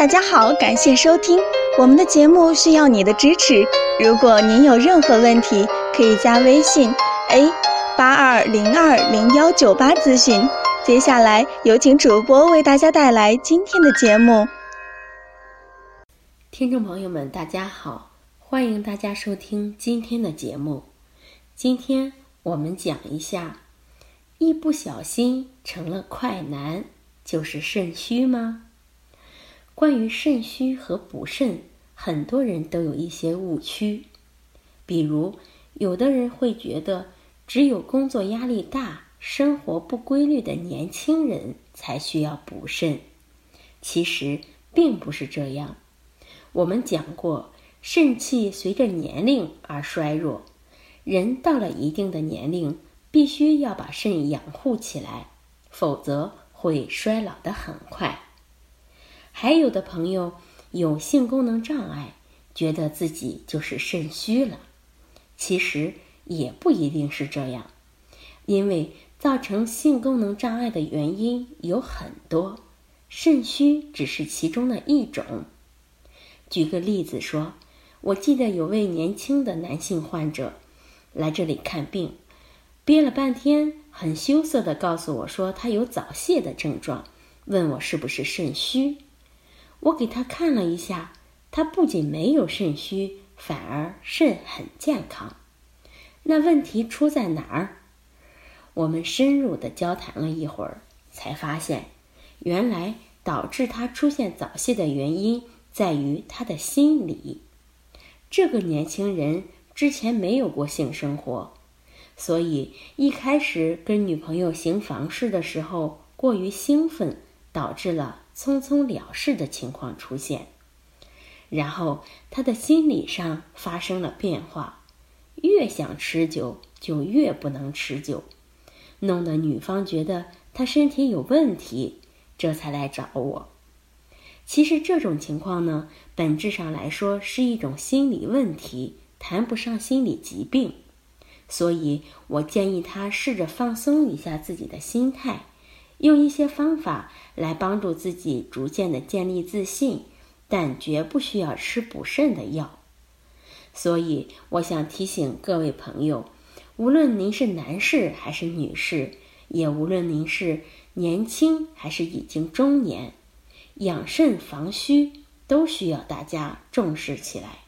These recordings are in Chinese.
大家好，感谢收听我们的节目，需要你的支持。如果您有任何问题，可以加微信 a 八二零二零幺九八咨询。接下来有请主播为大家带来今天的节目。听众朋友们，大家好，欢迎大家收听今天的节目。今天我们讲一下，一不小心成了快男，就是肾虚吗？关于肾虚和补肾，很多人都有一些误区。比如，有的人会觉得，只有工作压力大、生活不规律的年轻人才需要补肾。其实并不是这样。我们讲过，肾气随着年龄而衰弱，人到了一定的年龄，必须要把肾养护起来，否则会衰老的很快。还有的朋友有性功能障碍，觉得自己就是肾虚了，其实也不一定是这样，因为造成性功能障碍的原因有很多，肾虚只是其中的一种。举个例子说，我记得有位年轻的男性患者来这里看病，憋了半天，很羞涩地告诉我说他有早泄的症状，问我是不是肾虚。我给他看了一下，他不仅没有肾虚，反而肾很健康。那问题出在哪儿？我们深入的交谈了一会儿，才发现，原来导致他出现早泄的原因在于他的心理。这个年轻人之前没有过性生活，所以一开始跟女朋友行房事的时候过于兴奋，导致了。匆匆了事的情况出现，然后他的心理上发生了变化，越想持久就越不能持久，弄得女方觉得他身体有问题，这才来找我。其实这种情况呢，本质上来说是一种心理问题，谈不上心理疾病，所以我建议他试着放松一下自己的心态。用一些方法来帮助自己逐渐的建立自信，但绝不需要吃补肾的药。所以，我想提醒各位朋友，无论您是男士还是女士，也无论您是年轻还是已经中年，养肾防虚都需要大家重视起来。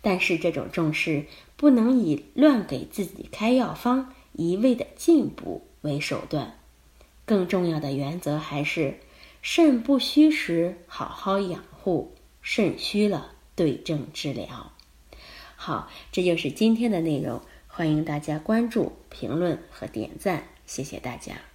但是，这种重视不能以乱给自己开药方、一味的进补为手段。更重要的原则还是，肾不虚时好好养护，肾虚了对症治疗。好，这就是今天的内容，欢迎大家关注、评论和点赞，谢谢大家。